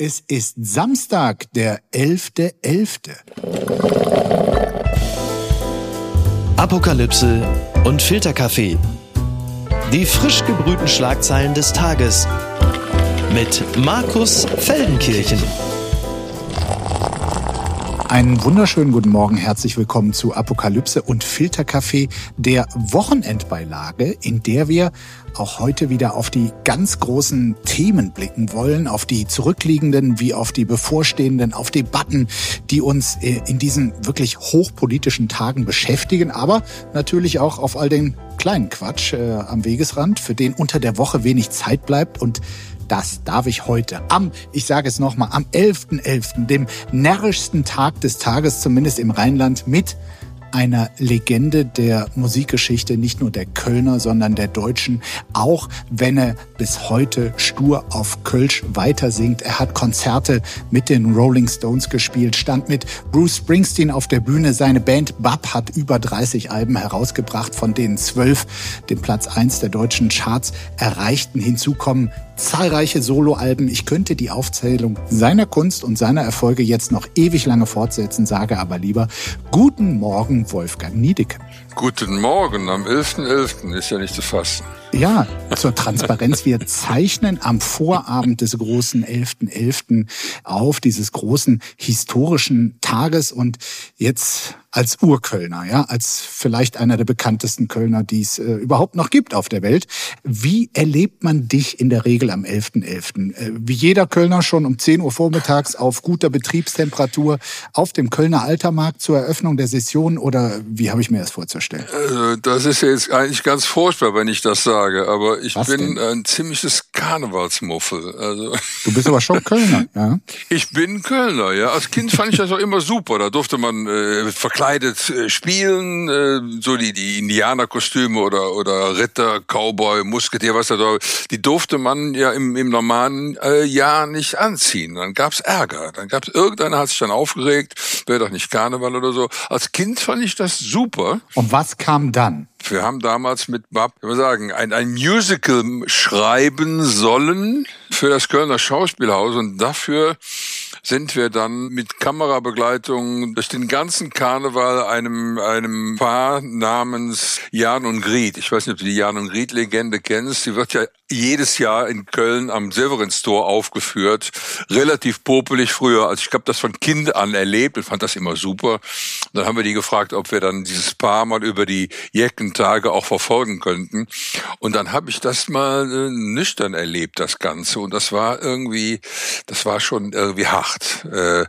Es ist Samstag, der 11.11. Apokalypse und Filterkaffee. Die frisch gebrühten Schlagzeilen des Tages mit Markus Feldenkirchen. Einen wunderschönen guten Morgen, herzlich willkommen zu Apokalypse und Filterkaffee, der Wochenendbeilage, in der wir auch heute wieder auf die ganz großen Themen blicken wollen, auf die zurückliegenden wie auf die bevorstehenden, auf Debatten, die uns äh, in diesen wirklich hochpolitischen Tagen beschäftigen, aber natürlich auch auf all den kleinen Quatsch äh, am Wegesrand, für den unter der Woche wenig Zeit bleibt und das darf ich heute am, ich sage es nochmal, am 11.11., .11., dem närrischsten Tag des Tages, zumindest im Rheinland, mit einer Legende der Musikgeschichte, nicht nur der Kölner, sondern der Deutschen, auch wenn er bis heute stur auf Kölsch weiter singt. Er hat Konzerte mit den Rolling Stones gespielt, stand mit Bruce Springsteen auf der Bühne. Seine Band Bab hat über 30 Alben herausgebracht, von denen zwölf den Platz eins der deutschen Charts erreichten. Hinzu kommen zahlreiche Soloalben. Ich könnte die Aufzählung seiner Kunst und seiner Erfolge jetzt noch ewig lange fortsetzen, sage aber lieber Guten Morgen, Wolfgang Niedecken. Guten Morgen, am 11.11. .11. ist ja nicht zu fassen. Ja, zur Transparenz. Wir zeichnen am Vorabend des großen 11.11. .11. auf, dieses großen historischen Tages. Und jetzt als Urkölner, ja, als vielleicht einer der bekanntesten Kölner, die es äh, überhaupt noch gibt auf der Welt. Wie erlebt man dich in der Regel am 11.11.? .11.? Äh, wie jeder Kölner schon um 10 Uhr vormittags auf guter Betriebstemperatur auf dem Kölner Altermarkt zur Eröffnung der Session oder wie habe ich mir das vorzustellen? Also, das ist jetzt eigentlich ganz furchtbar, wenn ich das sage, aber ich Was bin denn? ein ziemliches Karnevalsmuffel. Also du bist aber schon Kölner, ja? Ich bin Kölner, ja. Als Kind fand ich das auch immer super. Da durfte man äh, verkleidet äh, spielen, äh, so die, die Indianerkostüme oder, oder Ritter, Cowboy, Musketier, was da, die durfte man ja im, im normalen äh, Jahr nicht anziehen. Dann gab's Ärger. Dann gab's irgendeiner hat sich dann aufgeregt, wäre doch nicht Karneval oder so. Als Kind fand ich das super. Und was kam dann? Wir haben damals mit Bab, wie wir sagen, ein, ein Musical schreiben sollen für das Kölner Schauspielhaus und dafür sind wir dann mit Kamerabegleitung durch den ganzen Karneval einem, einem Paar namens Jan und Griet. Ich weiß nicht, ob du die Jan und Griet Legende kennst. Die wird ja jedes Jahr in Köln am Severinstor aufgeführt. Relativ popelig früher. Also ich habe das von Kind an erlebt und fand das immer super. Und dann haben wir die gefragt, ob wir dann dieses Paar mal über die Jeckentage auch verfolgen könnten. Und dann habe ich das mal äh, nüchtern erlebt, das Ganze. Und das war irgendwie, das war schon irgendwie hart. Äh,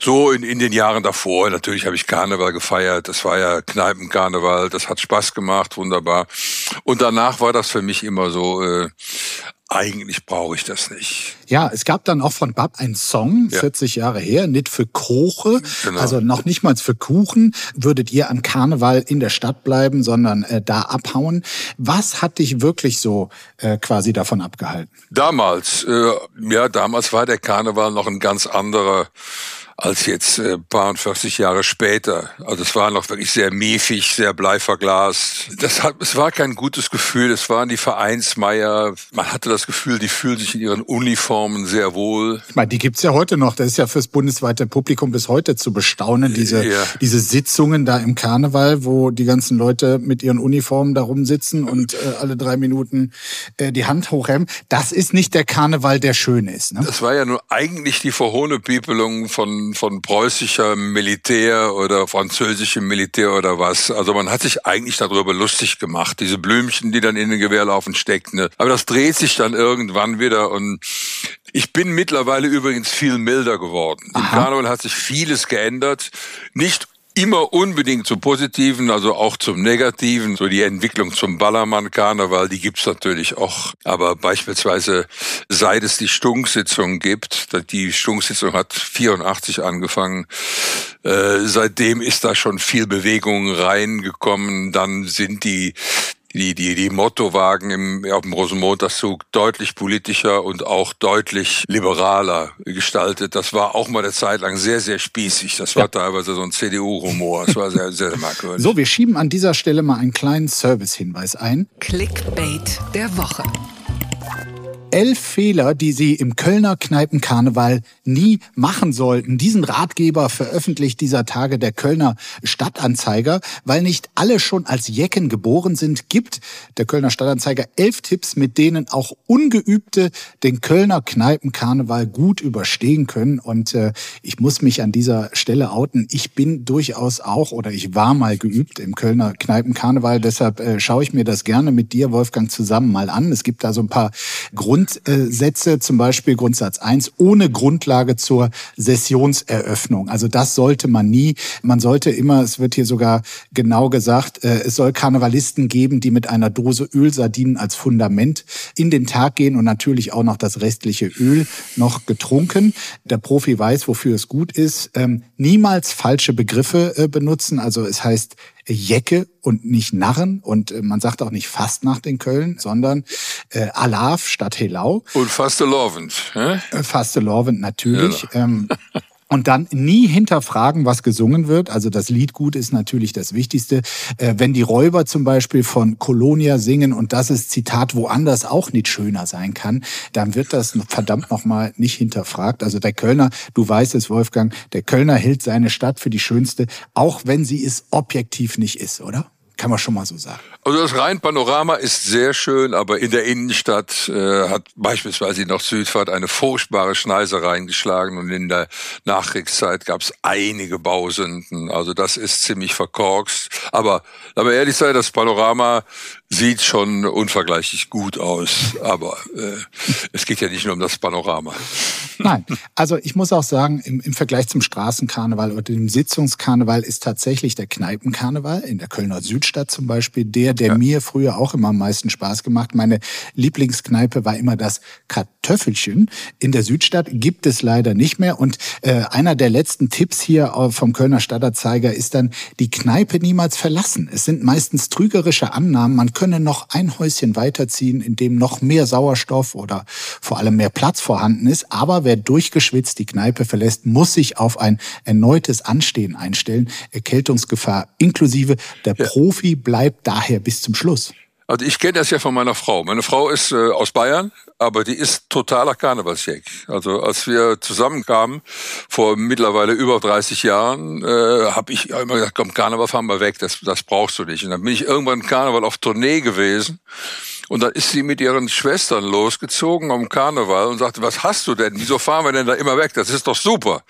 so in, in den Jahren davor, natürlich habe ich Karneval gefeiert. Das war ja Kneipenkarneval. Das hat Spaß gemacht, wunderbar. Und danach war das für mich immer so, äh, eigentlich brauche ich das nicht. Ja, es gab dann auch von Bab einen Song, ja. 40 Jahre her, nicht für Kroche, genau. also noch nicht mal für Kuchen, würdet ihr an Karneval in der Stadt bleiben, sondern äh, da abhauen. Was hat dich wirklich so äh, quasi davon abgehalten? Damals, äh, ja, damals war der Karneval noch ein ganz anderer als jetzt äh, paar und 40 Jahre später. Also es war noch wirklich sehr miefig, sehr bleiverglast. Das hat, es war kein gutes Gefühl. Es waren die Vereinsmeier. Man hatte das Gefühl, die fühlen sich in ihren Uniformen sehr wohl. Ich meine, die gibt's ja heute noch. Das ist ja fürs bundesweite Publikum bis heute zu bestaunen, diese, ja. diese Sitzungen da im Karneval, wo die ganzen Leute mit ihren Uniformen da rumsitzen und äh, alle drei Minuten äh, die Hand hochhemmen. Das ist nicht der Karneval, der schön ist. Ne? Das war ja nur eigentlich die Verhohnepiepelung von von, preußischer Militär oder französischem Militär oder was. Also man hat sich eigentlich darüber lustig gemacht, diese Blümchen, die dann in den Gewehrlaufen steckten. Ne? Aber das dreht sich dann irgendwann wieder und ich bin mittlerweile übrigens viel milder geworden. Aha. Im Karneval hat sich vieles geändert. Nicht immer unbedingt zum Positiven, also auch zum Negativen. So die Entwicklung zum Ballermann-Karneval, die gibt's natürlich auch. Aber beispielsweise, seit es die Stunksitzung gibt, die Stunksitzung hat 84 angefangen, äh, seitdem ist da schon viel Bewegung reingekommen. Dann sind die die, die, die Mottowagen im, auf dem Rosenmontagszug deutlich politischer und auch deutlich liberaler gestaltet. Das war auch mal eine Zeit lang sehr, sehr spießig. Das war ja. teilweise so ein CDU-Rumor. Das war sehr, sehr merkwürdig. So, wir schieben an dieser Stelle mal einen kleinen Service-Hinweis ein. Clickbait der Woche. Elf Fehler, die Sie im Kölner Kneipenkarneval nie machen sollten. Diesen Ratgeber veröffentlicht dieser Tage der Kölner Stadtanzeiger. Weil nicht alle schon als Jecken geboren sind, gibt der Kölner Stadtanzeiger elf Tipps, mit denen auch Ungeübte den Kölner Kneipenkarneval gut überstehen können. Und äh, ich muss mich an dieser Stelle outen. Ich bin durchaus auch oder ich war mal geübt im Kölner Kneipenkarneval. Deshalb äh, schaue ich mir das gerne mit dir, Wolfgang, zusammen mal an. Es gibt da so ein paar Grund Grundsätze, zum Beispiel Grundsatz 1, ohne Grundlage zur Sessionseröffnung. Also das sollte man nie. Man sollte immer, es wird hier sogar genau gesagt, äh, es soll Karnevalisten geben, die mit einer Dose Ölsardinen als Fundament in den Tag gehen und natürlich auch noch das restliche Öl noch getrunken. Der Profi weiß, wofür es gut ist. Ähm, niemals falsche Begriffe äh, benutzen. Also es heißt Jecke und nicht Narren. Und äh, man sagt auch nicht Fastnacht in Köln, sondern äh, Alav statt Helau. Und Fastelovend. Äh? Fastelovend natürlich. Ja. Ähm, und dann nie hinterfragen, was gesungen wird. Also das Liedgut ist natürlich das Wichtigste. Äh, wenn die Räuber zum Beispiel von Colonia singen und das ist Zitat woanders auch nicht schöner sein kann, dann wird das verdammt nochmal nicht hinterfragt. Also der Kölner, du weißt es, Wolfgang, der Kölner hält seine Stadt für die schönste, auch wenn sie es objektiv nicht ist, oder? Kann man schon mal so sagen. Also das Rheinpanorama ist sehr schön, aber in der Innenstadt äh, hat beispielsweise noch Südfahrt eine furchtbare Schneise reingeschlagen und in der Nachkriegszeit gab es einige Bausünden. Also das ist ziemlich verkorkst. Aber aber ehrlich sein, das Panorama sieht schon unvergleichlich gut aus. Aber äh, es geht ja nicht nur um das Panorama. Nein, also ich muss auch sagen, im, im Vergleich zum Straßenkarneval oder dem Sitzungskarneval ist tatsächlich der Kneipenkarneval in der Kölner Südstadt zum Beispiel der, der ja. mir früher auch immer am meisten Spaß gemacht. Meine Lieblingskneipe war immer das Kartoffelchen. In der Südstadt gibt es leider nicht mehr. Und äh, einer der letzten Tipps hier vom Kölner Stadtanzeiger ist dann, die Kneipe niemals verlassen. Es sind meistens trügerische Annahmen, man könne noch ein Häuschen weiterziehen, in dem noch mehr Sauerstoff oder vor allem mehr Platz vorhanden ist. Aber wer durchgeschwitzt die Kneipe verlässt, muss sich auf ein erneutes Anstehen einstellen. Erkältungsgefahr inklusive. Der ja. Profi bleibt daher bis zum Schluss. Also ich kenne das ja von meiner Frau. Meine Frau ist äh, aus Bayern, aber die ist totaler Karnevalsjack. Also als wir zusammenkamen vor mittlerweile über 30 Jahren, äh, habe ich immer gesagt, komm, Karneval fahren wir weg, das, das brauchst du nicht. Und dann bin ich irgendwann Karneval auf Tournee gewesen und dann ist sie mit ihren Schwestern losgezogen am Karneval und sagte, was hast du denn? Wieso fahren wir denn da immer weg? Das ist doch super.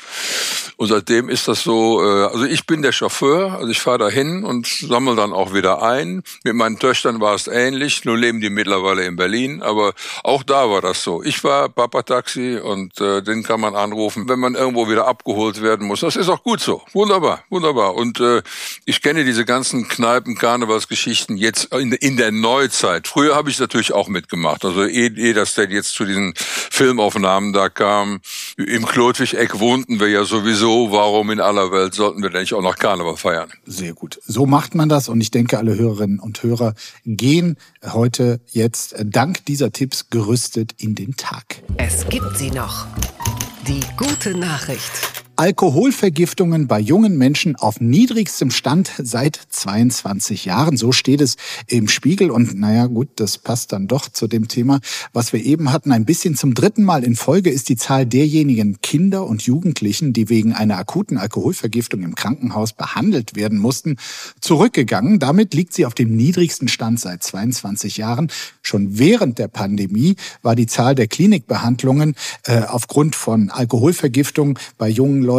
Und seitdem ist das so, äh, also ich bin der Chauffeur, also ich fahre da hin und sammle dann auch wieder ein. Mit meinen Töchtern war es ähnlich, nur leben die mittlerweile in Berlin, aber auch da war das so. Ich war Papa-Taxi und äh, den kann man anrufen, wenn man irgendwo wieder abgeholt werden muss. Das ist auch gut so. Wunderbar, wunderbar. Und äh, ich kenne diese ganzen Kneipen, Karnevalsgeschichten jetzt in, in der Neuzeit. Früher habe ich natürlich auch mitgemacht. Also eh, eh dass der jetzt zu diesen Filmaufnahmen da kam, im Klotwig-Eck wohnten wir ja sowieso. Warum in aller Welt sollten wir denn nicht auch noch Karneval feiern? Sehr gut. So macht man das und ich denke, alle Hörerinnen und Hörer gehen heute jetzt dank dieser Tipps gerüstet in den Tag. Es gibt sie noch. Die gute Nachricht. Alkoholvergiftungen bei jungen Menschen auf niedrigstem Stand seit 22 Jahren. So steht es im Spiegel. Und naja, gut, das passt dann doch zu dem Thema, was wir eben hatten. Ein bisschen zum dritten Mal in Folge ist die Zahl derjenigen Kinder und Jugendlichen, die wegen einer akuten Alkoholvergiftung im Krankenhaus behandelt werden mussten, zurückgegangen. Damit liegt sie auf dem niedrigsten Stand seit 22 Jahren. Schon während der Pandemie war die Zahl der Klinikbehandlungen äh, aufgrund von Alkoholvergiftung bei jungen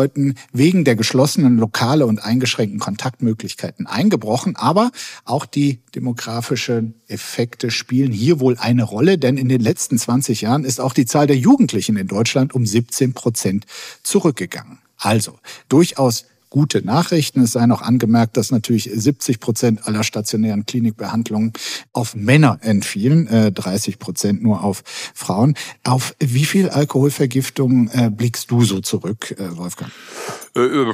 wegen der geschlossenen Lokale und eingeschränkten Kontaktmöglichkeiten eingebrochen. Aber auch die demografischen Effekte spielen hier wohl eine Rolle, denn in den letzten 20 Jahren ist auch die Zahl der Jugendlichen in Deutschland um 17 Prozent zurückgegangen. Also durchaus gute Nachrichten. Es sei noch angemerkt, dass natürlich 70 Prozent aller stationären Klinikbehandlungen auf Männer entfielen, äh, 30 Prozent nur auf Frauen. Auf wie viel Alkoholvergiftungen äh, blickst du so zurück, äh, Wolfgang? Äh, äh,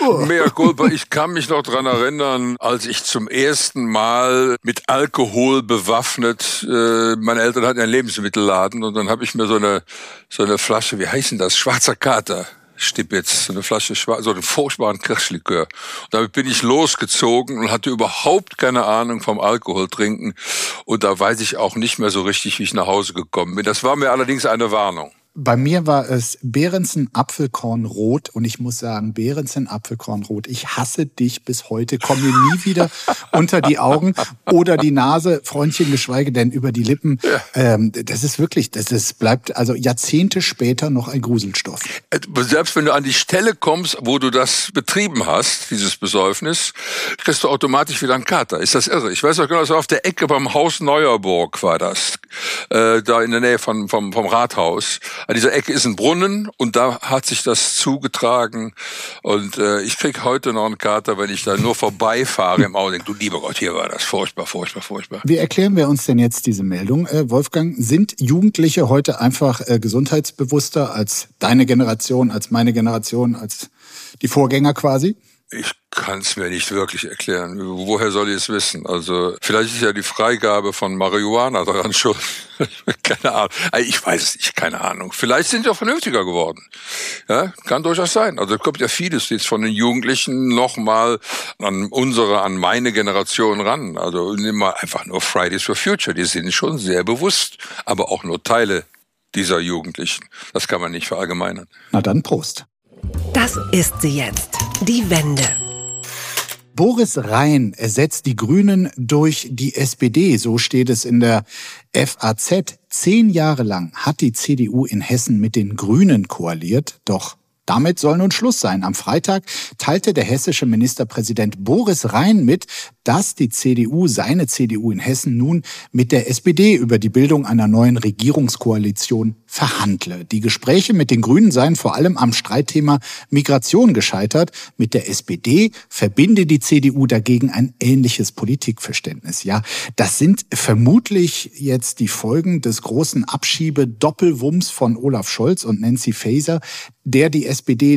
oh. Mehr Culpa. Ich kann mich noch dran erinnern, als ich zum ersten Mal mit Alkohol bewaffnet, äh, meine Eltern hatten einen Lebensmittelladen und dann habe ich mir so eine, so eine Flasche, wie heißen das, schwarzer Kater Stipp jetzt eine Flasche, so einen furchtbaren Kirschlikör. Und damit bin ich losgezogen und hatte überhaupt keine Ahnung vom Alkohol trinken. Und da weiß ich auch nicht mehr so richtig, wie ich nach Hause gekommen bin. Das war mir allerdings eine Warnung. Bei mir war es Behrensen Apfelkornrot und ich muss sagen, Behrensen Apfelkornrot, ich hasse dich bis heute, komm mir nie wieder unter die Augen oder die Nase, Freundchen, geschweige denn über die Lippen. Ähm, das ist wirklich, das ist, bleibt also Jahrzehnte später noch ein Gruselstoff. Äh, selbst wenn du an die Stelle kommst, wo du das betrieben hast, dieses Besäufnis, kriegst du automatisch wieder einen Kater. Ist das irre? Ich weiß auch genau, so auf der Ecke beim Haus Neuerburg war das, äh, da in der Nähe von, vom, vom Rathaus an dieser Ecke ist ein Brunnen und da hat sich das zugetragen. Und äh, ich krieg heute noch einen Kater, wenn ich da nur vorbeifahre im Auto. Du lieber Gott, hier war das furchtbar, furchtbar, furchtbar. Wie erklären wir uns denn jetzt diese Meldung, äh, Wolfgang? Sind Jugendliche heute einfach äh, gesundheitsbewusster als deine Generation, als meine Generation, als die Vorgänger quasi? Ich kann es mir nicht wirklich erklären. Woher soll ich es wissen? Also vielleicht ist ja die Freigabe von Marihuana daran schuld. keine Ahnung. Ich weiß es nicht, keine Ahnung. Vielleicht sind sie auch vernünftiger geworden. Ja, kann durchaus sein. Also kommt ja vieles jetzt von den Jugendlichen nochmal an unsere, an meine Generation ran. Also nimm mal einfach nur Fridays for Future. Die sind schon sehr bewusst, aber auch nur Teile dieser Jugendlichen. Das kann man nicht verallgemeinern. Na dann Prost. Das ist sie jetzt. Die Wende. Boris Rhein ersetzt die Grünen durch die SPD, so steht es in der FAZ. Zehn Jahre lang hat die CDU in Hessen mit den Grünen koaliert, doch damit soll nun Schluss sein. Am Freitag teilte der hessische Ministerpräsident Boris Rhein mit, dass die CDU, seine CDU in Hessen nun mit der SPD über die Bildung einer neuen Regierungskoalition verhandle. Die Gespräche mit den Grünen seien vor allem am Streitthema Migration gescheitert. Mit der SPD verbinde die CDU dagegen ein ähnliches Politikverständnis. Ja, das sind vermutlich jetzt die Folgen des großen Abschiebe-Doppelwumms von Olaf Scholz und Nancy Faeser, der die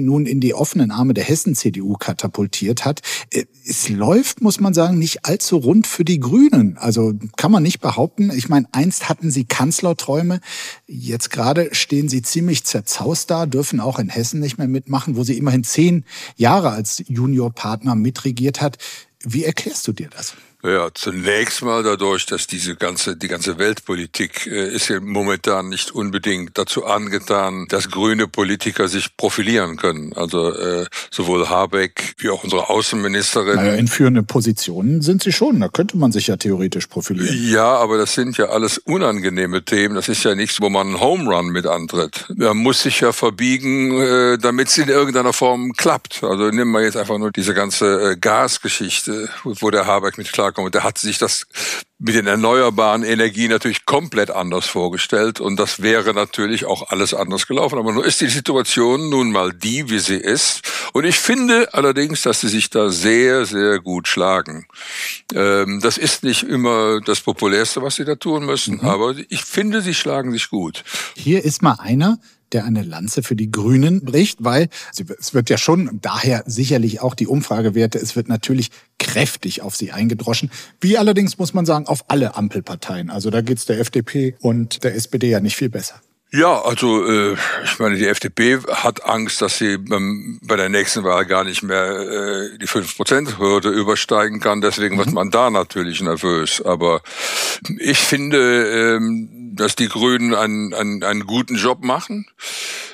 nun in die offenen Arme der Hessen-CDU katapultiert hat. Äh, es läuft, muss man sagen, nicht allzu rund für die Grünen. Also kann man nicht behaupten. Ich meine, einst hatten sie Kanzlerträume. Jetzt gerade stehen sie ziemlich zerzaust da, dürfen auch in Hessen nicht mehr mitmachen, wo sie immerhin zehn Jahre als Juniorpartner mitregiert hat. Wie erklärst du dir das? Ja, zunächst mal dadurch, dass diese ganze, die ganze Weltpolitik äh, ist ja momentan nicht unbedingt dazu angetan, dass grüne Politiker sich profilieren können. Also äh, sowohl Habeck wie auch unsere Außenministerin. Naja, in führenden Positionen sind sie schon. Da könnte man sich ja theoretisch profilieren. Ja, aber das sind ja alles unangenehme Themen. Das ist ja nichts, wo man einen Home Run mit antritt. Man muss sich ja verbiegen, äh, damit es in irgendeiner Form klappt. Also nehmen wir jetzt einfach nur diese ganze äh, Gasgeschichte, wo der Habeck mit klar klarkommen. Der hat sich das mit den erneuerbaren Energien natürlich komplett anders vorgestellt und das wäre natürlich auch alles anders gelaufen. Aber nur ist die Situation nun mal die, wie sie ist. Und ich finde allerdings, dass sie sich da sehr, sehr gut schlagen. Ähm, das ist nicht immer das Populärste, was sie da tun müssen, mhm. aber ich finde, sie schlagen sich gut. Hier ist mal einer, der eine Lanze für die Grünen bricht, weil es wird ja schon daher sicherlich auch die Umfragewerte, es wird natürlich kräftig auf sie eingedroschen. Wie allerdings muss man sagen, auf alle Ampelparteien. Also da geht's der FDP und der SPD ja nicht viel besser. Ja, also äh, ich meine, die FDP hat Angst, dass sie beim, bei der nächsten Wahl gar nicht mehr äh, die 5%-Hürde übersteigen kann. Deswegen wird mhm. man da natürlich nervös. Aber ich finde, ähm, dass die Grünen einen, einen, einen guten Job machen.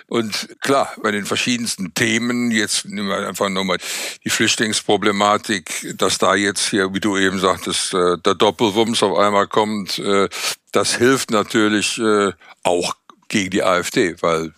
Und klar, bei den verschiedensten Themen, jetzt nehmen wir einfach nochmal die Flüchtlingsproblematik, dass da jetzt hier, wie du eben sagtest, äh, der Doppelwumms auf einmal kommt, äh, das hilft natürlich äh, auch gegen die AfD, weil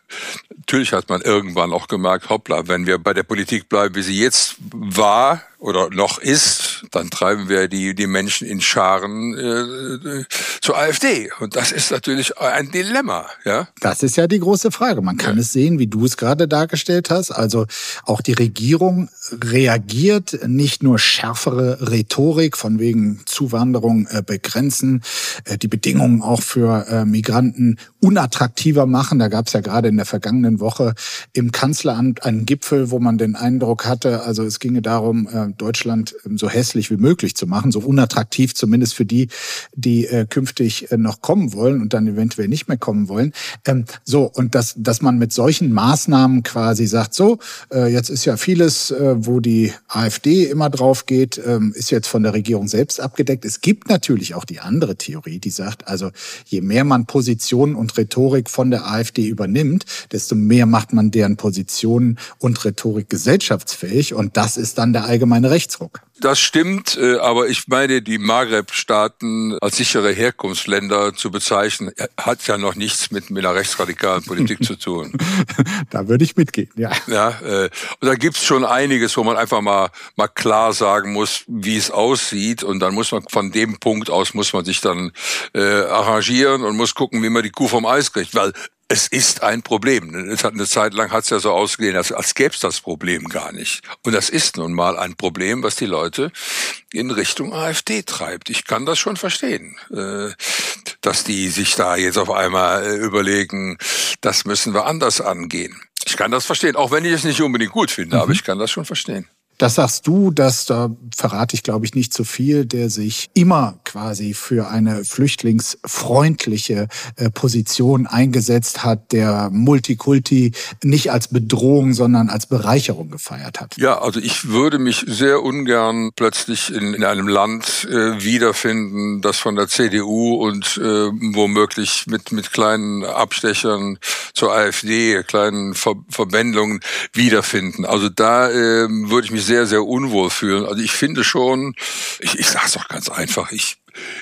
natürlich hat man irgendwann auch gemerkt, hoppla, wenn wir bei der Politik bleiben, wie sie jetzt war, oder noch ist, dann treiben wir die, die Menschen in Scharen äh, zur AfD. Und das ist natürlich ein Dilemma. Ja? Das ist ja die große Frage. Man kann ja. es sehen, wie du es gerade dargestellt hast. Also auch die Regierung reagiert nicht nur schärfere Rhetorik von wegen Zuwanderung äh, begrenzen, äh, die Bedingungen auch für äh, Migranten unattraktiver machen. Da gab es ja gerade in der vergangenen Woche im Kanzleramt einen Gipfel, wo man den Eindruck hatte, also es ginge darum, äh, Deutschland ähm, so hässlich wie möglich zu machen, so unattraktiv zumindest für die, die äh, künftig äh, noch kommen wollen und dann eventuell nicht mehr kommen wollen. Ähm, so, und dass, dass man mit solchen Maßnahmen quasi sagt, so, jetzt ist ja vieles, wo die AfD immer drauf geht, ähm, ist jetzt von der Regierung selbst abgedeckt. Es gibt natürlich auch die andere Theorie, die sagt, also je mehr man Positionen und Rhetorik von der AfD übernimmt, desto mehr macht man deren Positionen und Rhetorik gesellschaftsfähig und das ist dann der allgemeine Rechtsruck. Das stimmt, äh, aber ich meine, die Maghreb-Staaten als sichere Herkunftsländer zu bezeichnen, hat ja noch nichts mit, mit einer rechtsradikalen Politik zu tun. Da würde ich mitgehen, ja. Ja, äh, und da gibt's schon einiges, wo man einfach mal, mal klar sagen muss, wie es aussieht. Und dann muss man von dem Punkt aus muss man sich dann äh, arrangieren und muss gucken, wie man die Kuh vom Eis kriegt. Weil es ist ein Problem. Es hat eine Zeit lang hat es ja so ausgesehen, als, als gäbe es das Problem gar nicht. Und das ist nun mal ein Problem, was die Leute in Richtung AfD treibt. Ich kann das schon verstehen, äh, dass die sich da jetzt auf einmal äh, überlegen, das müssen wir anders angehen. Ich kann das verstehen, auch wenn ich es nicht unbedingt gut finde, mhm. aber ich kann das schon verstehen. Das sagst du, dass da verrate ich, glaube ich, nicht zu so viel, der sich immer quasi für eine flüchtlingsfreundliche äh, Position eingesetzt hat, der Multikulti nicht als Bedrohung, sondern als Bereicherung gefeiert hat. Ja, also ich würde mich sehr ungern plötzlich in, in einem Land äh, wiederfinden, das von der CDU und äh, womöglich mit, mit kleinen Abstechern zur AfD, kleinen Ver Verbändungen wiederfinden. Also da äh, würde ich mich sehr, sehr unwohl fühlen. Also ich finde schon, ich, ich sage es doch ganz einfach, ich,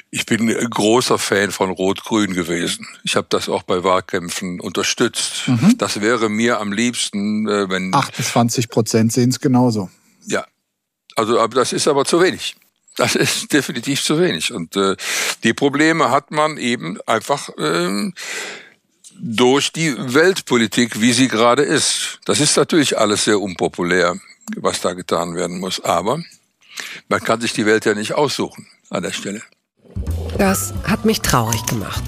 ich bin ein großer Fan von Rot-Grün gewesen. Ich habe das auch bei Wahlkämpfen unterstützt. Mhm. Das wäre mir am liebsten, äh, wenn... 28 Prozent sehen es genauso. Ja, also aber das ist aber zu wenig. Das ist definitiv zu wenig. Und äh, die Probleme hat man eben einfach... Äh, durch die Weltpolitik, wie sie gerade ist. Das ist natürlich alles sehr unpopulär was da getan werden muss. Aber man kann sich die Welt ja nicht aussuchen an der Stelle. Das hat mich traurig gemacht.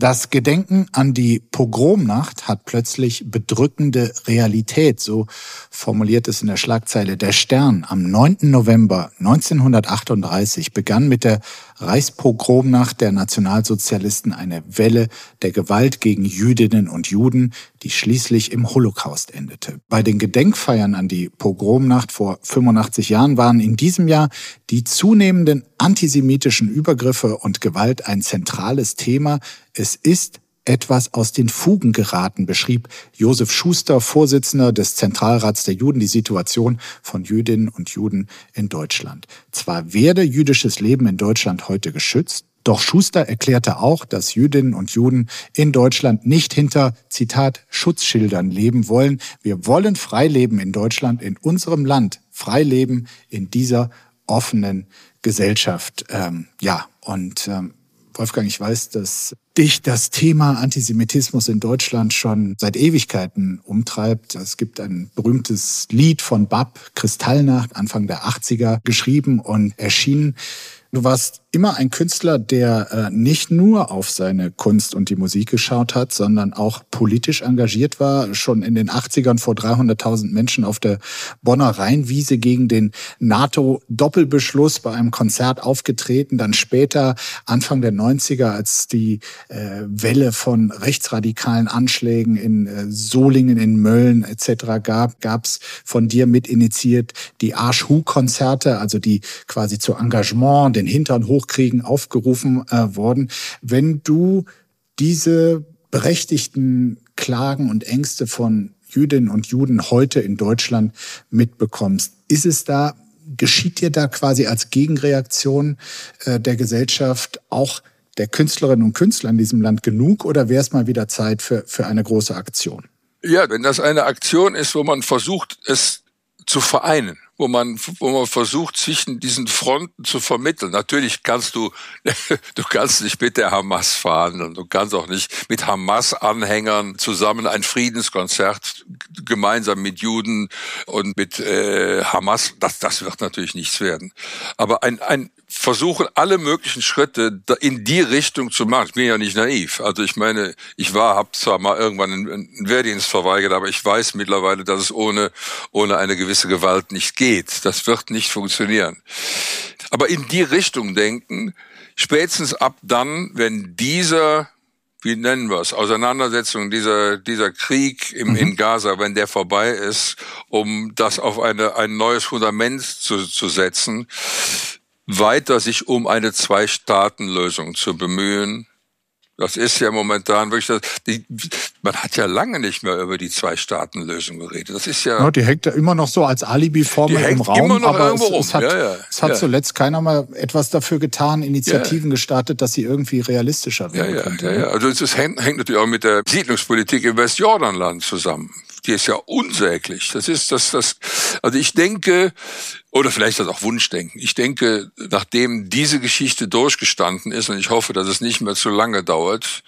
Das Gedenken an die Pogromnacht hat plötzlich bedrückende Realität, so formuliert es in der Schlagzeile Der Stern. Am 9. November 1938 begann mit der Reichspogromnacht der Nationalsozialisten eine Welle der Gewalt gegen Jüdinnen und Juden, die schließlich im Holocaust endete. Bei den Gedenkfeiern an die Pogromnacht vor 85 Jahren waren in diesem Jahr die zunehmenden antisemitischen Übergriffe und Gewalt ein zentrales Thema. Es ist etwas aus den Fugen geraten, beschrieb Josef Schuster, Vorsitzender des Zentralrats der Juden, die Situation von Jüdinnen und Juden in Deutschland. Zwar werde jüdisches Leben in Deutschland heute geschützt, doch Schuster erklärte auch, dass Jüdinnen und Juden in Deutschland nicht hinter, Zitat, Schutzschildern leben wollen. Wir wollen frei leben in Deutschland, in unserem Land, frei leben in dieser offenen Gesellschaft. Ähm, ja, und ähm, Wolfgang, ich weiß, dass dich das Thema Antisemitismus in Deutschland schon seit Ewigkeiten umtreibt. Es gibt ein berühmtes Lied von Bab, Kristallnacht, Anfang der 80er, geschrieben und erschienen. Du warst immer ein Künstler, der äh, nicht nur auf seine Kunst und die Musik geschaut hat, sondern auch politisch engagiert war. Schon in den 80ern vor 300.000 Menschen auf der Bonner Rheinwiese gegen den NATO-Doppelbeschluss bei einem Konzert aufgetreten. Dann später, Anfang der 90er, als die Welle von rechtsradikalen Anschlägen in äh, Solingen, in Mölln etc. gab, gab es von dir mit initiiert die Arsch-Hu-Konzerte, also die quasi zu Engagement, den Hintern hoch Hochkriegen aufgerufen äh, worden. Wenn du diese berechtigten Klagen und Ängste von Jüdinnen und Juden heute in Deutschland mitbekommst, ist es da, geschieht dir da quasi als Gegenreaktion äh, der Gesellschaft auch der Künstlerinnen und Künstler in diesem Land genug oder wäre es mal wieder Zeit für, für eine große Aktion? Ja, wenn das eine Aktion ist, wo man versucht, es zu vereinen, wo man, wo man versucht, zwischen diesen Fronten zu vermitteln. Natürlich kannst du, du kannst nicht mit der Hamas und du kannst auch nicht mit Hamas-Anhängern zusammen ein Friedenskonzert gemeinsam mit Juden und mit äh, Hamas, das, das wird natürlich nichts werden. Aber ein, ein versuchen alle möglichen Schritte in die Richtung zu machen. Ich bin ja nicht naiv. Also ich meine, ich war, habe zwar mal irgendwann einen Wehrdienst verweigert, aber ich weiß mittlerweile, dass es ohne ohne eine gewisse Gewalt nicht geht. Das wird nicht funktionieren. Aber in die Richtung denken, spätestens ab dann, wenn dieser wie nennen wir es, Auseinandersetzung, dieser, dieser Krieg im, mhm. in Gaza, wenn der vorbei ist, um das auf eine, ein neues Fundament zu, zu setzen, weiter sich um eine Zwei-Staaten-Lösung zu bemühen. Das ist ja momentan wirklich, das, die, man hat ja lange nicht mehr über die Zwei-Staaten-Lösung geredet. Das ist ja, ja. Die hängt ja immer noch so als Alibi-Formel im Raum. Immer noch aber irgendwo es, es hat, ja, ja, es hat zuletzt keiner mal etwas dafür getan, Initiativen gestartet, dass sie irgendwie realistischer werden ja, könnte. Ja, ja. Also es hängt, hängt natürlich auch mit der Siedlungspolitik im Westjordanland zusammen die ist ja unsäglich. Das ist das, das, also ich denke, oder vielleicht das auch Wunschdenken. Ich denke, nachdem diese Geschichte durchgestanden ist, und ich hoffe, dass es nicht mehr zu lange dauert,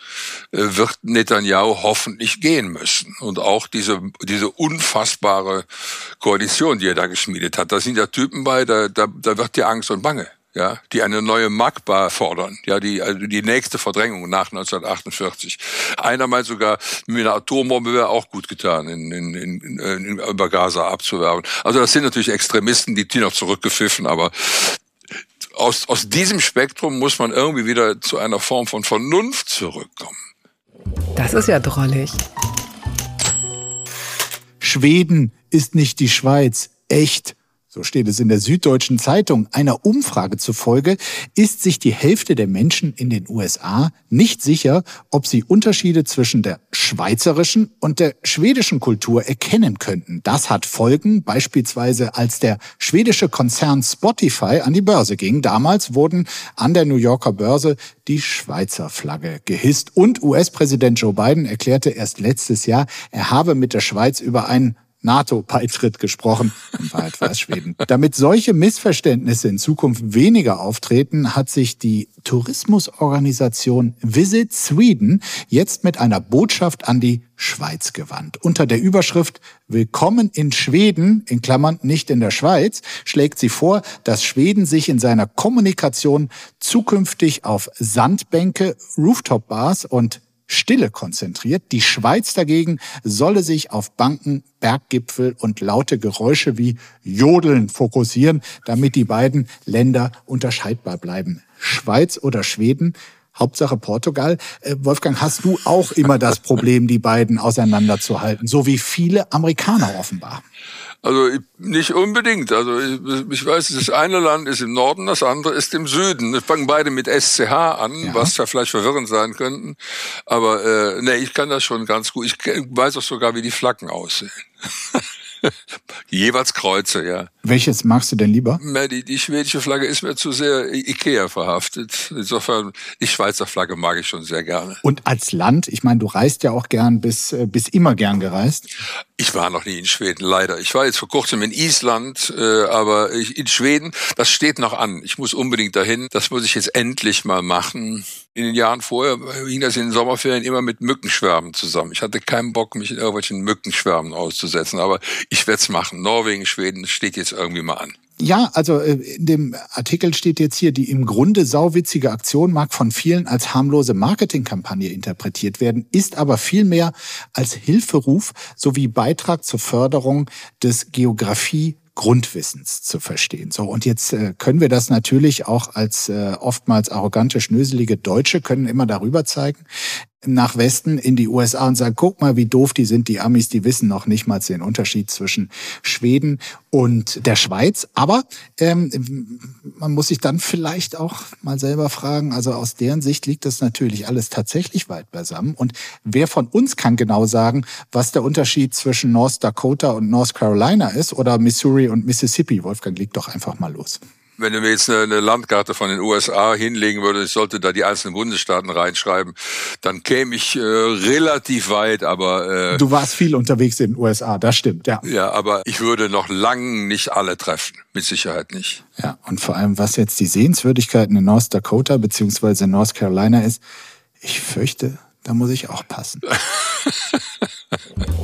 äh, wird Netanyahu hoffentlich gehen müssen. Und auch diese, diese unfassbare Koalition, die er da geschmiedet hat, da sind ja Typen bei, da, da, da wird dir Angst und Bange ja, die eine neue Magba fordern, ja, die, also die nächste Verdrängung nach 1948. Einer meint sogar, mit einer Atombombe wäre auch gut getan, in, in, in, in, über Gaza abzuwerben. Also das sind natürlich Extremisten, die die noch zurückgepfiffen, aber aus, aus diesem Spektrum muss man irgendwie wieder zu einer Form von Vernunft zurückkommen. Das ist ja drollig. Schweden ist nicht die Schweiz. Echt so steht es in der Süddeutschen Zeitung, einer Umfrage zufolge ist sich die Hälfte der Menschen in den USA nicht sicher, ob sie Unterschiede zwischen der schweizerischen und der schwedischen Kultur erkennen könnten. Das hat Folgen, beispielsweise als der schwedische Konzern Spotify an die Börse ging. Damals wurden an der New Yorker Börse die Schweizer Flagge gehisst und US-Präsident Joe Biden erklärte erst letztes Jahr, er habe mit der Schweiz über einen NATO-Beitritt gesprochen. In Wahrheit war es Schweden. Damit solche Missverständnisse in Zukunft weniger auftreten, hat sich die Tourismusorganisation Visit Sweden jetzt mit einer Botschaft an die Schweiz gewandt. Unter der Überschrift Willkommen in Schweden, in Klammern nicht in der Schweiz, schlägt sie vor, dass Schweden sich in seiner Kommunikation zukünftig auf Sandbänke, Rooftop-Bars und Stille konzentriert. Die Schweiz dagegen solle sich auf Banken, Berggipfel und laute Geräusche wie Jodeln fokussieren, damit die beiden Länder unterscheidbar bleiben. Schweiz oder Schweden? Hauptsache Portugal. Äh, Wolfgang, hast du auch immer das Problem, die beiden auseinanderzuhalten, so wie viele Amerikaner offenbar? Also nicht unbedingt. Also ich, ich, weiß, das eine Land ist im Norden, das andere ist im Süden. Es fangen beide mit SCH an, ja. was ja vielleicht verwirrend sein könnten. Aber äh, nee, ich kann das schon ganz gut. Ich weiß auch sogar, wie die Flaggen aussehen. Jeweils Kreuze, ja. Welches magst du denn lieber? Die, die schwedische Flagge ist mir zu sehr Ikea verhaftet. Insofern, die Schweizer Flagge mag ich schon sehr gerne. Und als Land, ich meine, du reist ja auch gern, bis, äh, bis immer gern gereist. Ich war noch nie in Schweden, leider. Ich war jetzt vor kurzem in Island, äh, aber ich, in Schweden, das steht noch an. Ich muss unbedingt dahin. Das muss ich jetzt endlich mal machen. In den Jahren vorher hing das in den Sommerferien immer mit Mückenschwärmen zusammen. Ich hatte keinen Bock, mich in irgendwelchen Mückenschwärmen auszusetzen, aber ich werde es machen. Norwegen, Schweden steht jetzt irgendwie mal an. Ja, also äh, in dem Artikel steht jetzt hier, die im Grunde sauwitzige Aktion mag von vielen als harmlose Marketingkampagne interpretiert werden, ist aber vielmehr als Hilferuf sowie Beitrag zur Förderung des Geografie Grundwissens zu verstehen. So, und jetzt äh, können wir das natürlich auch als äh, oftmals arrogante, schnöselige Deutsche können immer darüber zeigen nach Westen in die USA und sagen, guck mal, wie doof die sind, die Amis, die wissen noch nicht mal den Unterschied zwischen Schweden und der Schweiz. Aber ähm, man muss sich dann vielleicht auch mal selber fragen, also aus deren Sicht liegt das natürlich alles tatsächlich weit beisammen. Und wer von uns kann genau sagen, was der Unterschied zwischen North Dakota und North Carolina ist oder Missouri und Mississippi? Wolfgang, leg doch einfach mal los wenn du mir jetzt eine, eine, Landkarte von den USA hinlegen würdest, ich sollte da die einzelnen Bundesstaaten reinschreiben, dann käme ich äh, relativ weit, aber äh, Du warst viel unterwegs in den USA, das stimmt, ja. Ja, aber ich würde noch lang nicht alle treffen, mit Sicherheit nicht. Ja, und vor allem, was jetzt die Sehenswürdigkeiten in North Dakota beziehungsweise North Carolina ist, ich fürchte, da muss ich auch passen.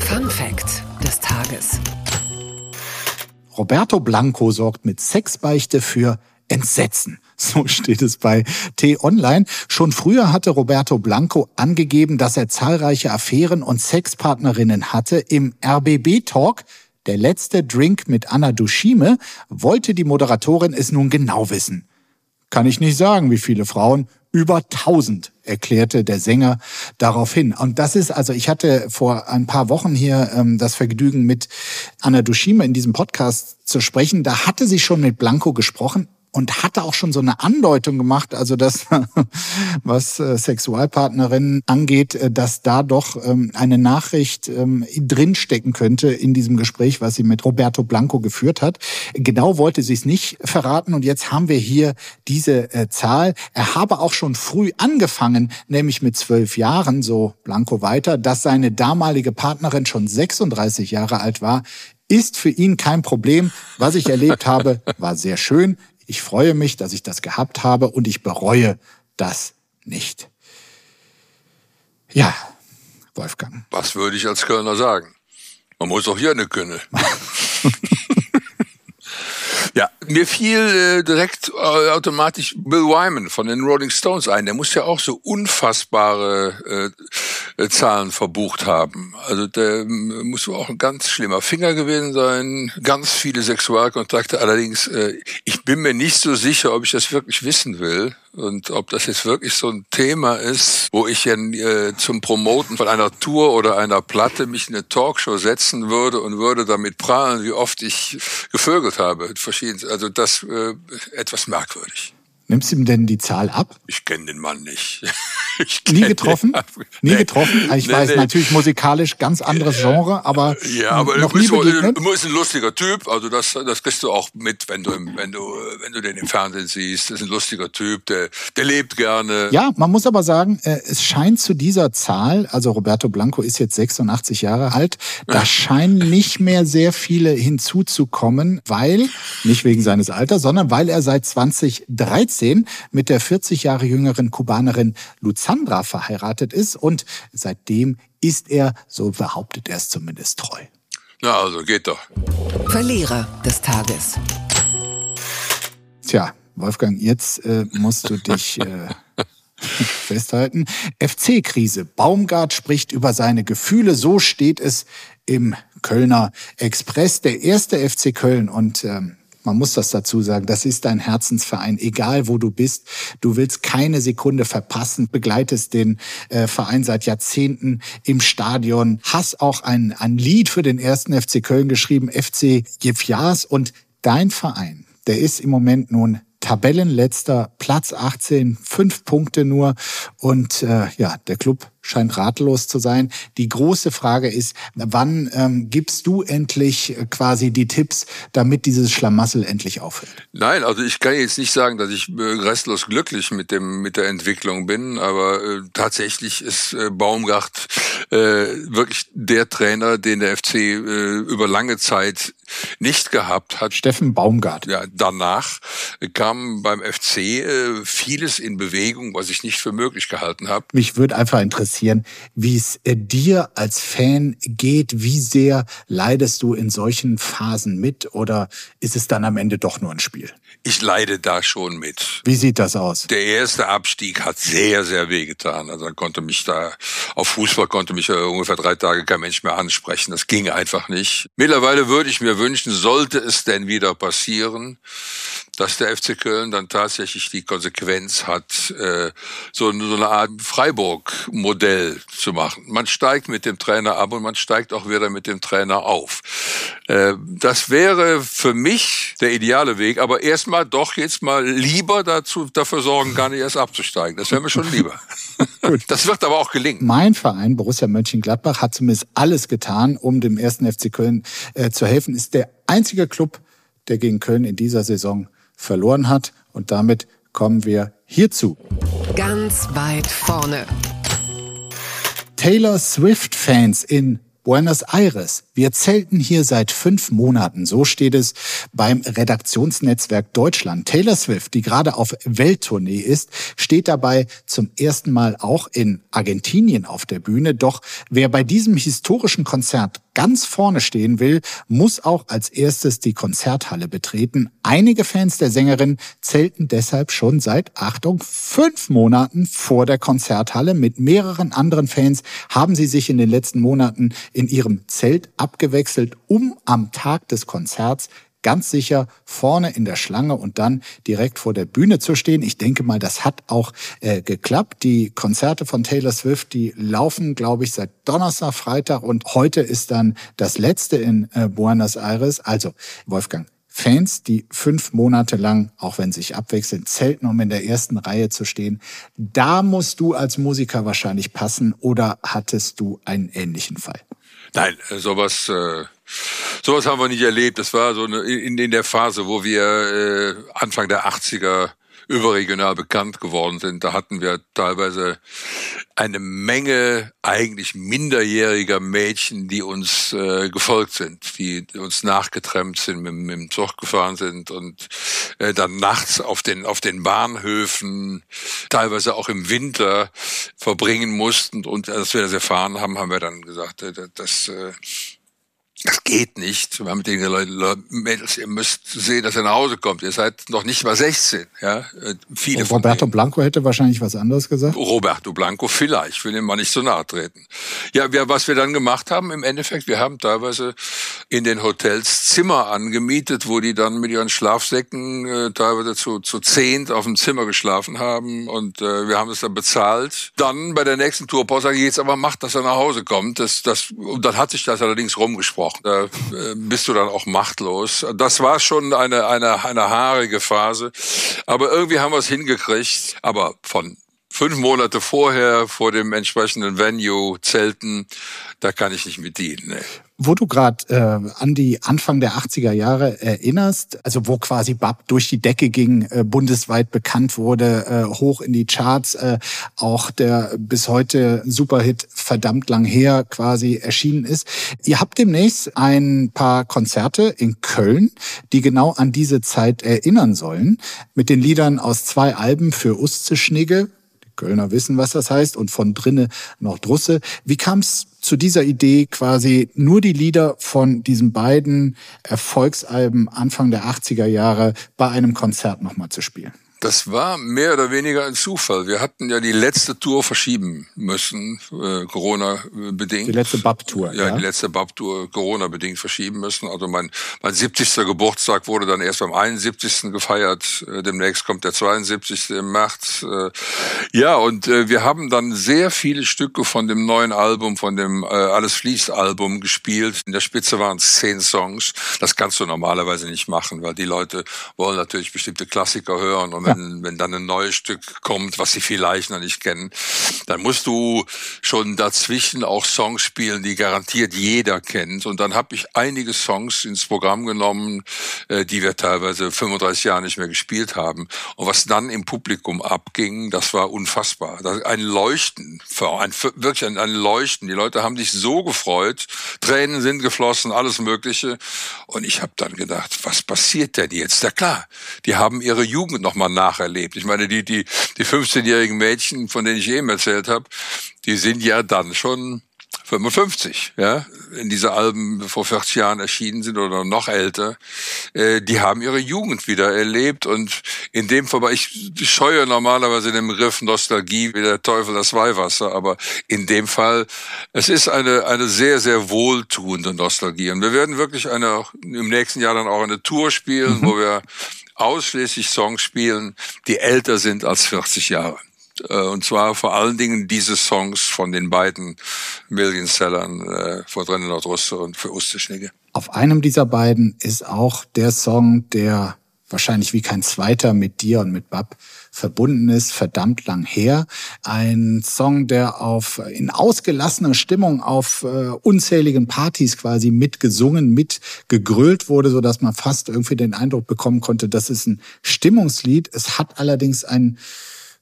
Fun Fact des Tages. Roberto Blanco sorgt mit Sexbeichte für Entsetzen. So steht es bei T-Online. Schon früher hatte Roberto Blanco angegeben, dass er zahlreiche Affären und Sexpartnerinnen hatte. Im RBB-Talk der letzte Drink mit Anna Dushime wollte die Moderatorin es nun genau wissen. Kann ich nicht sagen, wie viele Frauen. Über 1000, erklärte der Sänger daraufhin. Und das ist, also ich hatte vor ein paar Wochen hier ähm, das Vergnügen mit Anna Dushime in diesem Podcast zu sprechen. Da hatte sie schon mit Blanco gesprochen und hatte auch schon so eine Andeutung gemacht, also das, was äh, Sexualpartnerinnen angeht, äh, dass da doch ähm, eine Nachricht ähm, drinstecken könnte in diesem Gespräch, was sie mit Roberto Blanco geführt hat. Genau wollte sie es nicht verraten und jetzt haben wir hier diese äh, Zahl. Er habe auch schon früh angefangen, nämlich mit zwölf Jahren, so Blanco weiter, dass seine damalige Partnerin schon 36 Jahre alt war, ist für ihn kein Problem. Was ich erlebt habe, war sehr schön. Ich freue mich, dass ich das gehabt habe und ich bereue das nicht. Ja, Wolfgang. Was würde ich als Kölner sagen? Man muss auch hier eine können. Mir fiel äh, direkt äh, automatisch Bill Wyman von den Rolling Stones ein. Der muss ja auch so unfassbare äh, äh, Zahlen verbucht haben. Also der ähm, muss auch ein ganz schlimmer Finger gewesen sein. Ganz viele Sexualkontakte. Allerdings, äh, ich bin mir nicht so sicher, ob ich das wirklich wissen will. Und ob das jetzt wirklich so ein Thema ist, wo ich ja äh, zum Promoten von einer Tour oder einer Platte mich in eine Talkshow setzen würde und würde damit prahlen, wie oft ich gevögelt habe. Also das äh, etwas merkwürdig. Nimmst du ihm denn die Zahl ab? Ich kenne den Mann nicht. Nie getroffen? Nie nee. getroffen? Ich nee, weiß, nee. natürlich musikalisch ganz anderes Genre, aber ja, aber noch nie ist, begegnet? ist ein lustiger Typ. Also das, das kriegst du auch mit, wenn du, wenn du, wenn du den im Fernsehen siehst. Das ist ein lustiger Typ, der, der lebt gerne. Ja, man muss aber sagen, äh, es scheint zu dieser Zahl, also Roberto Blanco ist jetzt 86 Jahre alt, da scheinen nicht mehr sehr viele hinzuzukommen, weil, nicht wegen seines Alters, sondern weil er seit 2013 2016 mit der 40 Jahre jüngeren Kubanerin Luzandra verheiratet ist und seitdem ist er, so behauptet er es zumindest, treu. Na, also geht doch. Verlierer des Tages. Tja, Wolfgang, jetzt äh, musst du dich äh, festhalten. FC-Krise. Baumgart spricht über seine Gefühle. So steht es im Kölner Express. Der erste FC Köln und ähm, man muss das dazu sagen, das ist dein Herzensverein, egal wo du bist. Du willst keine Sekunde verpassen, begleitest den äh, Verein seit Jahrzehnten im Stadion, hast auch ein, ein Lied für den ersten FC Köln geschrieben, FC Jefjas und dein Verein, der ist im Moment nun Tabellenletzter, Platz 18, fünf Punkte nur und äh, ja, der Club scheint ratlos zu sein. Die große Frage ist, wann ähm, gibst du endlich äh, quasi die Tipps, damit dieses Schlamassel endlich aufhört? Nein, also ich kann jetzt nicht sagen, dass ich äh, restlos glücklich mit dem mit der Entwicklung bin, aber äh, tatsächlich ist äh, Baumgart äh, wirklich der Trainer, den der FC äh, über lange Zeit nicht gehabt hat. Steffen Baumgart. Ja, danach kam beim FC äh, vieles in Bewegung, was ich nicht für möglich gehalten habe. Mich würde einfach interessieren, interessieren, wie es äh, dir als Fan geht. Wie sehr leidest du in solchen Phasen mit oder ist es dann am Ende doch nur ein Spiel? Ich leide da schon mit. Wie sieht das aus? Der erste Abstieg hat sehr, sehr wehgetan. Also konnte mich da, auf Fußball konnte mich ungefähr drei Tage kein Mensch mehr ansprechen. Das ging einfach nicht. Mittlerweile würde ich mir wünschen, sollte es denn wieder passieren, dass der FC Köln dann tatsächlich die Konsequenz hat, äh, so eine Art Freiburg-Modell zu machen. Man steigt mit dem Trainer ab und man steigt auch wieder mit dem Trainer auf. Äh, das wäre für mich der ideale Weg, aber erstmal doch jetzt mal lieber dazu, dafür sorgen, gar nicht erst abzusteigen. Das wäre mir schon lieber. das wird aber auch gelingen. Mein Verein, Borussia Mönchengladbach, hat zumindest alles getan, um dem ersten FC Köln äh, zu helfen, ist der einzige Club, der gegen Köln in dieser Saison verloren hat. Und damit kommen wir hierzu. Ganz weit vorne. Taylor Swift-Fans in Buenos Aires. Wir zelten hier seit fünf Monaten. So steht es beim Redaktionsnetzwerk Deutschland. Taylor Swift, die gerade auf Welttournee ist, steht dabei zum ersten Mal auch in Argentinien auf der Bühne. Doch wer bei diesem historischen Konzert ganz vorne stehen will, muss auch als erstes die Konzerthalle betreten. Einige Fans der Sängerin zelten deshalb schon seit, Achtung, fünf Monaten vor der Konzerthalle. Mit mehreren anderen Fans haben sie sich in den letzten Monaten in ihrem Zelt abgewechselt, um am Tag des Konzerts ganz sicher vorne in der Schlange und dann direkt vor der Bühne zu stehen. Ich denke mal, das hat auch äh, geklappt. Die Konzerte von Taylor Swift, die laufen, glaube ich, seit Donnerstag, Freitag und heute ist dann das letzte in äh, Buenos Aires. Also, Wolfgang, Fans, die fünf Monate lang, auch wenn sich abwechseln, zelten, um in der ersten Reihe zu stehen. Da musst du als Musiker wahrscheinlich passen oder hattest du einen ähnlichen Fall? Nein, äh, sowas, äh, sowas haben wir nicht erlebt. Das war so in, in der Phase, wo wir äh, Anfang der 80er überregional bekannt geworden sind. Da hatten wir teilweise eine Menge eigentlich minderjähriger Mädchen, die uns äh, gefolgt sind, die uns nachgetrennt sind, mit, mit dem Zug gefahren sind und äh, dann nachts auf den auf den Bahnhöfen, teilweise auch im Winter verbringen mussten. Und als wir das erfahren haben, haben wir dann gesagt, äh, das äh, das geht nicht. Wir haben mit den Leuten, Mädels, ihr müsst sehen, dass ihr nach Hause kommt. Ihr seid noch nicht mal 16. Ja, viele Und Roberto Blanco hätte wahrscheinlich was anderes gesagt. Roberto Blanco vielleicht. Ich will ihm mal nicht so nahe treten. Ja, wir, was wir dann gemacht haben im Endeffekt, wir haben teilweise in den Hotels Zimmer angemietet, wo die dann mit ihren Schlafsäcken äh, teilweise zu, zu zehnt auf dem Zimmer geschlafen haben. Und äh, wir haben es dann bezahlt. Dann bei der nächsten Tourpause sage ich jetzt aber macht, dass er nach Hause kommt. Das, das, und dann hat sich das allerdings rumgesprochen auch. Da äh, bist du dann auch machtlos. Das war schon eine, eine, eine haarige Phase. Aber irgendwie haben wir es hingekriegt. Aber von fünf Monate vorher, vor dem entsprechenden Venue, Zelten, da kann ich nicht mit dienen. Nee. Wo du gerade äh, an die Anfang der 80er Jahre erinnerst, also wo quasi Bab durch die Decke ging, äh, bundesweit bekannt wurde, äh, hoch in die Charts, äh, auch der bis heute Superhit verdammt lang her quasi erschienen ist. Ihr habt demnächst ein paar Konzerte in Köln, die genau an diese Zeit erinnern sollen, mit den Liedern aus zwei Alben für Ustze Schnigge, Kölner wissen, was das heißt, und von drinne noch Drusse. Wie kam es zu dieser Idee, quasi nur die Lieder von diesen beiden Erfolgsalben Anfang der 80er Jahre bei einem Konzert nochmal zu spielen? Das war mehr oder weniger ein Zufall. Wir hatten ja die letzte Tour verschieben müssen, äh, Corona-bedingt. Die letzte BAP-Tour. Ja, ja, die letzte BAP-Tour Corona-bedingt verschieben müssen. Also mein, mein 70. Geburtstag wurde dann erst beim 71. gefeiert. Äh, demnächst kommt der 72. im März. Äh, ja, und äh, wir haben dann sehr viele Stücke von dem neuen Album, von dem äh, Alles fließt Album gespielt. In der Spitze waren es zehn Songs. Das kannst du normalerweise nicht machen, weil die Leute wollen natürlich bestimmte Klassiker hören und wenn, wenn dann ein neues Stück kommt, was sie vielleicht noch nicht kennen, dann musst du schon dazwischen auch Songs spielen, die garantiert jeder kennt. Und dann habe ich einige Songs ins Programm genommen, äh, die wir teilweise 35 Jahre nicht mehr gespielt haben. Und was dann im Publikum abging, das war unfassbar. Das, ein Leuchten, ein, wirklich ein, ein Leuchten. Die Leute haben sich so gefreut, Tränen sind geflossen, alles Mögliche. Und ich habe dann gedacht, was passiert denn jetzt? Ja klar, die haben ihre Jugend nochmal nacherlebt. Ich meine, die, die, die 15-jährigen Mädchen, von denen ich eben erzählt habe, die sind ja dann schon 55, ja, in diese Alben vor 40 Jahren erschienen sind oder noch älter, äh, die haben ihre Jugend wieder erlebt und in dem Fall, ich scheue normalerweise den Begriff Nostalgie wie der Teufel das Weihwasser, aber in dem Fall, es ist eine, eine sehr, sehr wohltuende Nostalgie und wir werden wirklich eine, im nächsten Jahr dann auch eine Tour spielen, mhm. wo wir ausschließlich Songs spielen, die älter sind als 40 Jahre. Äh, und zwar vor allen Dingen diese Songs von den beiden Million-Sellern, äh, von René Nordrusse und für Uste Auf einem dieser beiden ist auch der Song, der wahrscheinlich wie kein zweiter mit dir und mit Bab verbunden ist, verdammt lang her. Ein Song, der auf in ausgelassener Stimmung auf äh, unzähligen Partys quasi mitgesungen, mitgegrölt wurde, so dass man fast irgendwie den Eindruck bekommen konnte, das ist ein Stimmungslied. Es hat allerdings ein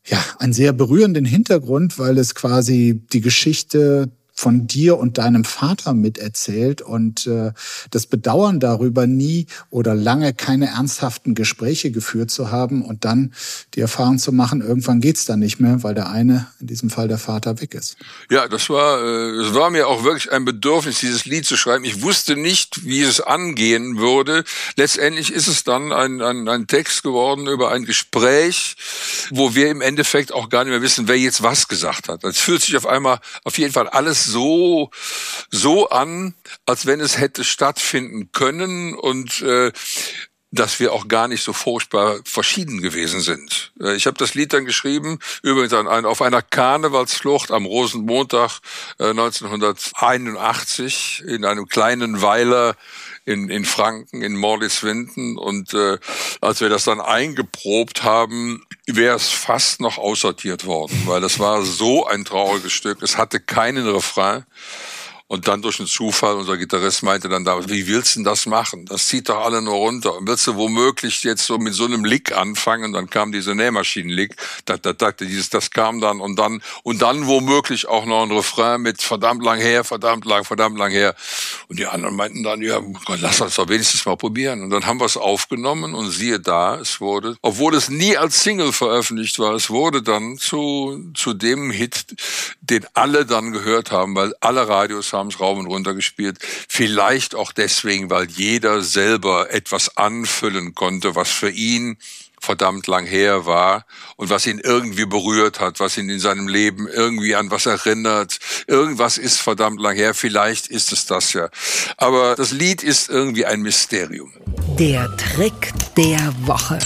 ja, einen sehr berührenden Hintergrund, weil es quasi die Geschichte von dir und deinem Vater miterzählt und äh, das Bedauern darüber nie oder lange keine ernsthaften Gespräche geführt zu haben und dann die Erfahrung zu machen, irgendwann geht's dann nicht mehr, weil der eine, in diesem Fall der Vater, weg ist. Ja, das war, äh, es war mir auch wirklich ein Bedürfnis, dieses Lied zu schreiben. Ich wusste nicht, wie es angehen würde. Letztendlich ist es dann ein, ein, ein Text geworden über ein Gespräch, wo wir im Endeffekt auch gar nicht mehr wissen, wer jetzt was gesagt hat. Es fühlt sich auf einmal auf jeden Fall alles so so an, als wenn es hätte stattfinden können und äh, dass wir auch gar nicht so furchtbar verschieden gewesen sind. Äh, ich habe das Lied dann geschrieben, übrigens an, auf einer Karnevalsflucht am Rosenmontag äh, 1981 in einem kleinen Weiler in, in Franken, in Morliswinden. Und äh, als wir das dann eingeprobt haben, wäre es fast noch aussortiert worden, weil das war so ein trauriges Stück. Es hatte keinen Refrain. Und dann durch einen Zufall, unser Gitarrist meinte dann da, wie willst du denn das machen? Das zieht doch alle nur runter. Und willst du womöglich jetzt so mit so einem Lick anfangen? Und dann kam diese Nähmaschinen-Lick. Da, da, da, dieses, das kam dann und dann, und dann womöglich auch noch ein Refrain mit verdammt lang her, verdammt lang, verdammt lang her. Und die anderen meinten dann, ja, Gott, lass uns doch wenigstens mal probieren. Und dann haben wir es aufgenommen und siehe da, es wurde, obwohl es nie als Single veröffentlicht war, es wurde dann zu, zu dem Hit, den alle dann gehört haben, weil alle Radios haben es rauf und runter gespielt. Vielleicht auch deswegen, weil jeder selber etwas anfüllen konnte, was für ihn verdammt lang her war und was ihn irgendwie berührt hat, was ihn in seinem Leben irgendwie an was erinnert. Irgendwas ist verdammt lang her, vielleicht ist es das ja. Aber das Lied ist irgendwie ein Mysterium. Der Trick der Woche.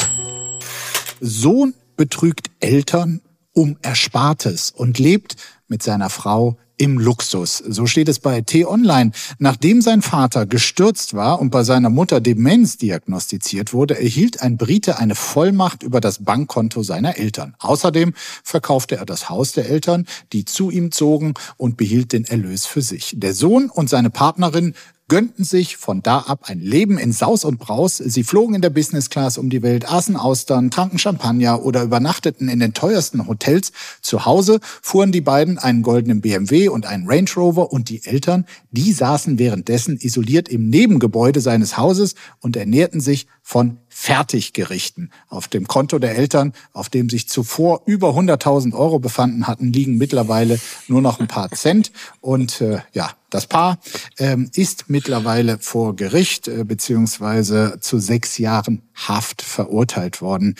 Sohn betrügt Eltern um Erspartes und lebt mit seiner Frau im Luxus. So steht es bei T-Online. Nachdem sein Vater gestürzt war und bei seiner Mutter Demenz diagnostiziert wurde, erhielt ein Brite eine Vollmacht über das Bankkonto seiner Eltern. Außerdem verkaufte er das Haus der Eltern, die zu ihm zogen und behielt den Erlös für sich. Der Sohn und seine Partnerin gönnten sich von da ab ein Leben in Saus und Braus. Sie flogen in der Business Class um die Welt, aßen Austern, tranken Champagner oder übernachteten in den teuersten Hotels. Zu Hause fuhren die beiden einen goldenen BMW und einen Range Rover und die Eltern, die saßen währenddessen isoliert im Nebengebäude seines Hauses und ernährten sich von Fertiggerichten. Auf dem Konto der Eltern, auf dem sich zuvor über 100.000 Euro befanden hatten, liegen mittlerweile nur noch ein paar Cent. Und äh, ja, das Paar ähm, ist mittlerweile vor Gericht äh, beziehungsweise zu sechs Jahren Haft verurteilt worden.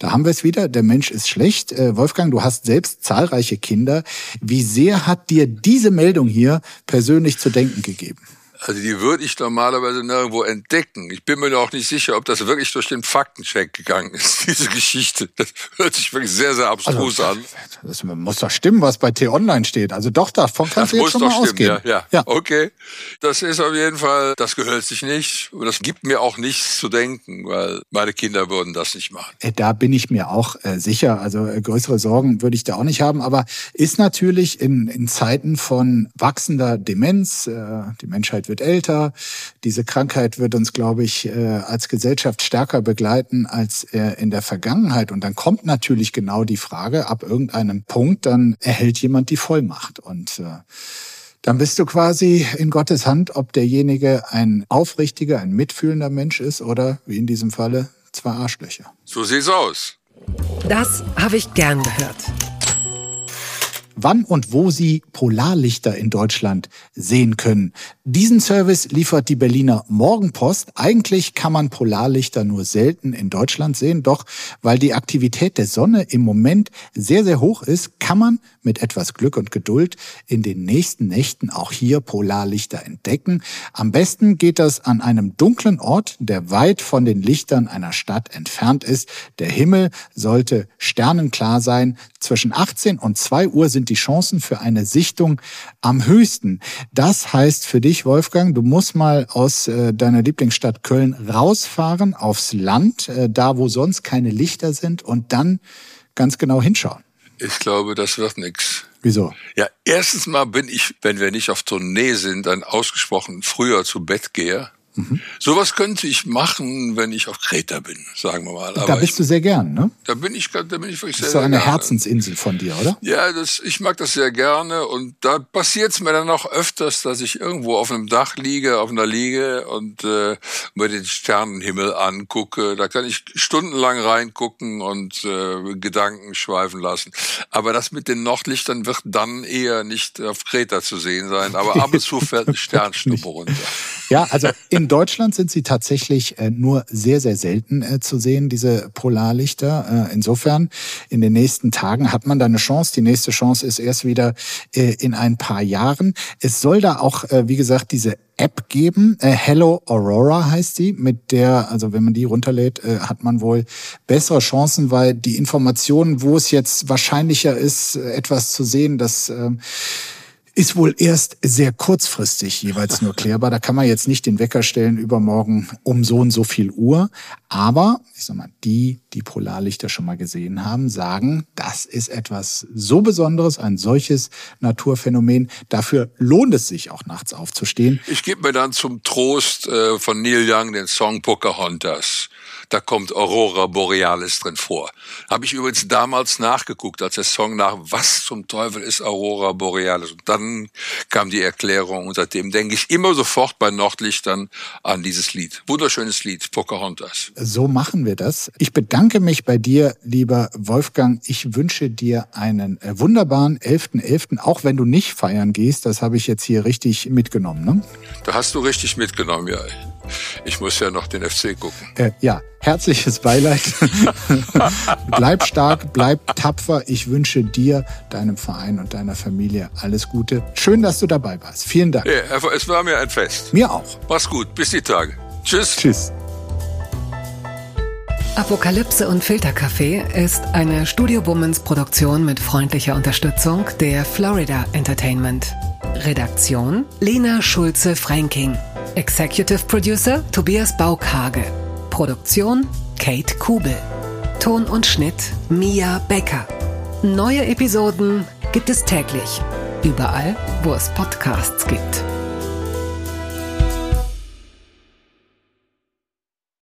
Da haben wir es wieder. Der Mensch ist schlecht. Äh, Wolfgang, du hast selbst zahlreiche Kinder. Wie sehr hat dir diese Meldung hier persönlich zu denken gegeben? Also die würde ich normalerweise nirgendwo entdecken. Ich bin mir noch nicht sicher, ob das wirklich durch den Faktencheck gegangen ist, diese Geschichte. Das hört sich wirklich sehr, sehr abstrus also, an. Das muss doch stimmen, was bei T-Online steht. Also doch, davon kannst das du jetzt schon mal stimmen, ausgehen. Ja, ja, ja, okay. Das ist auf jeden Fall, das gehört sich nicht. Und das gibt mir auch nichts zu denken, weil meine Kinder würden das nicht machen. Äh, da bin ich mir auch äh, sicher. Also äh, größere Sorgen würde ich da auch nicht haben. Aber ist natürlich in, in Zeiten von wachsender Demenz, äh, die Menschheit wird älter. Diese Krankheit wird uns, glaube ich, äh, als Gesellschaft stärker begleiten als äh, in der Vergangenheit. Und dann kommt natürlich genau die Frage, ab irgendeinem Punkt, dann erhält jemand die Vollmacht. Und äh, dann bist du quasi in Gottes Hand, ob derjenige ein aufrichtiger, ein mitfühlender Mensch ist oder, wie in diesem Falle, zwei Arschlöcher. So sieht's aus. Das habe ich gern gehört wann und wo Sie Polarlichter in Deutschland sehen können. Diesen Service liefert die Berliner Morgenpost. Eigentlich kann man Polarlichter nur selten in Deutschland sehen, doch weil die Aktivität der Sonne im Moment sehr, sehr hoch ist, kann man mit etwas Glück und Geduld in den nächsten Nächten auch hier Polarlichter entdecken. Am besten geht das an einem dunklen Ort, der weit von den Lichtern einer Stadt entfernt ist. Der Himmel sollte sternenklar sein. Zwischen 18 und 2 Uhr sind die Chancen für eine Sichtung am höchsten. Das heißt für dich, Wolfgang, du musst mal aus äh, deiner Lieblingsstadt Köln rausfahren aufs Land, äh, da wo sonst keine Lichter sind und dann ganz genau hinschauen. Ich glaube, das wird nix. Wieso? Ja, erstens mal bin ich, wenn wir nicht auf Tournee sind, ein ausgesprochen früher zu Bett gehe. Mhm. Sowas könnte ich machen, wenn ich auf Kreta bin, sagen wir mal. Aber da bist ich, du sehr gern, ne? Da bin ich, da bin ich wirklich sehr, das ist so eine gerne. Herzensinsel von dir, oder? Ja, das, ich mag das sehr gerne und da passiert es mir dann auch öfters, dass ich irgendwo auf einem Dach liege, auf einer Liege und äh, mir den Sternenhimmel angucke. Da kann ich stundenlang reingucken und äh, Gedanken schweifen lassen. Aber das mit den Nordlichtern wird dann eher nicht auf Kreta zu sehen sein. Aber ab und zu fällt ein Sternschnuppe runter. Ja, also in Deutschland sind sie tatsächlich äh, nur sehr, sehr selten äh, zu sehen, diese Polarlichter. Äh, insofern, in den nächsten Tagen hat man da eine Chance. Die nächste Chance ist erst wieder in ein paar Jahren. Es soll da auch, wie gesagt, diese App geben. Hello Aurora heißt die, mit der, also wenn man die runterlädt, hat man wohl bessere Chancen, weil die Informationen, wo es jetzt wahrscheinlicher ist, etwas zu sehen, das äh, ist wohl erst sehr kurzfristig jeweils nur klärbar. Da kann man jetzt nicht den Wecker stellen übermorgen um so und so viel Uhr. Aber, ich sag mal, die, die Polarlichter schon mal gesehen haben, sagen, das ist etwas so Besonderes, ein solches Naturphänomen. Dafür lohnt es sich auch nachts aufzustehen. Ich gebe mir dann zum Trost äh, von Neil Young den Song Pocahontas da kommt Aurora Borealis drin vor. Habe ich übrigens damals nachgeguckt, als der Song nach, was zum Teufel ist Aurora Borealis? Und dann kam die Erklärung und seitdem denke ich immer sofort bei Nordlichtern an dieses Lied. Wunderschönes Lied, Pocahontas. So machen wir das. Ich bedanke mich bei dir, lieber Wolfgang. Ich wünsche dir einen äh, wunderbaren 11.11., .11., auch wenn du nicht feiern gehst. Das habe ich jetzt hier richtig mitgenommen. Ne? Da hast du richtig mitgenommen, ja. Ich muss ja noch den FC gucken. Äh, ja, herzliches Beileid. bleib stark, bleib tapfer. Ich wünsche dir, deinem Verein und deiner Familie alles Gute. Schön, dass du dabei warst. Vielen Dank. Ja, es war mir ein Fest. Mir auch. Mach's gut. Bis die Tage. Tschüss. Tschüss. Apokalypse und Filterkaffee ist eine Studio Womans Produktion mit freundlicher Unterstützung der Florida Entertainment. Redaktion Lena Schulze-Fränking. Executive Producer Tobias Baukage. Produktion Kate Kubel. Ton und Schnitt Mia Becker. Neue Episoden gibt es täglich. Überall, wo es Podcasts gibt.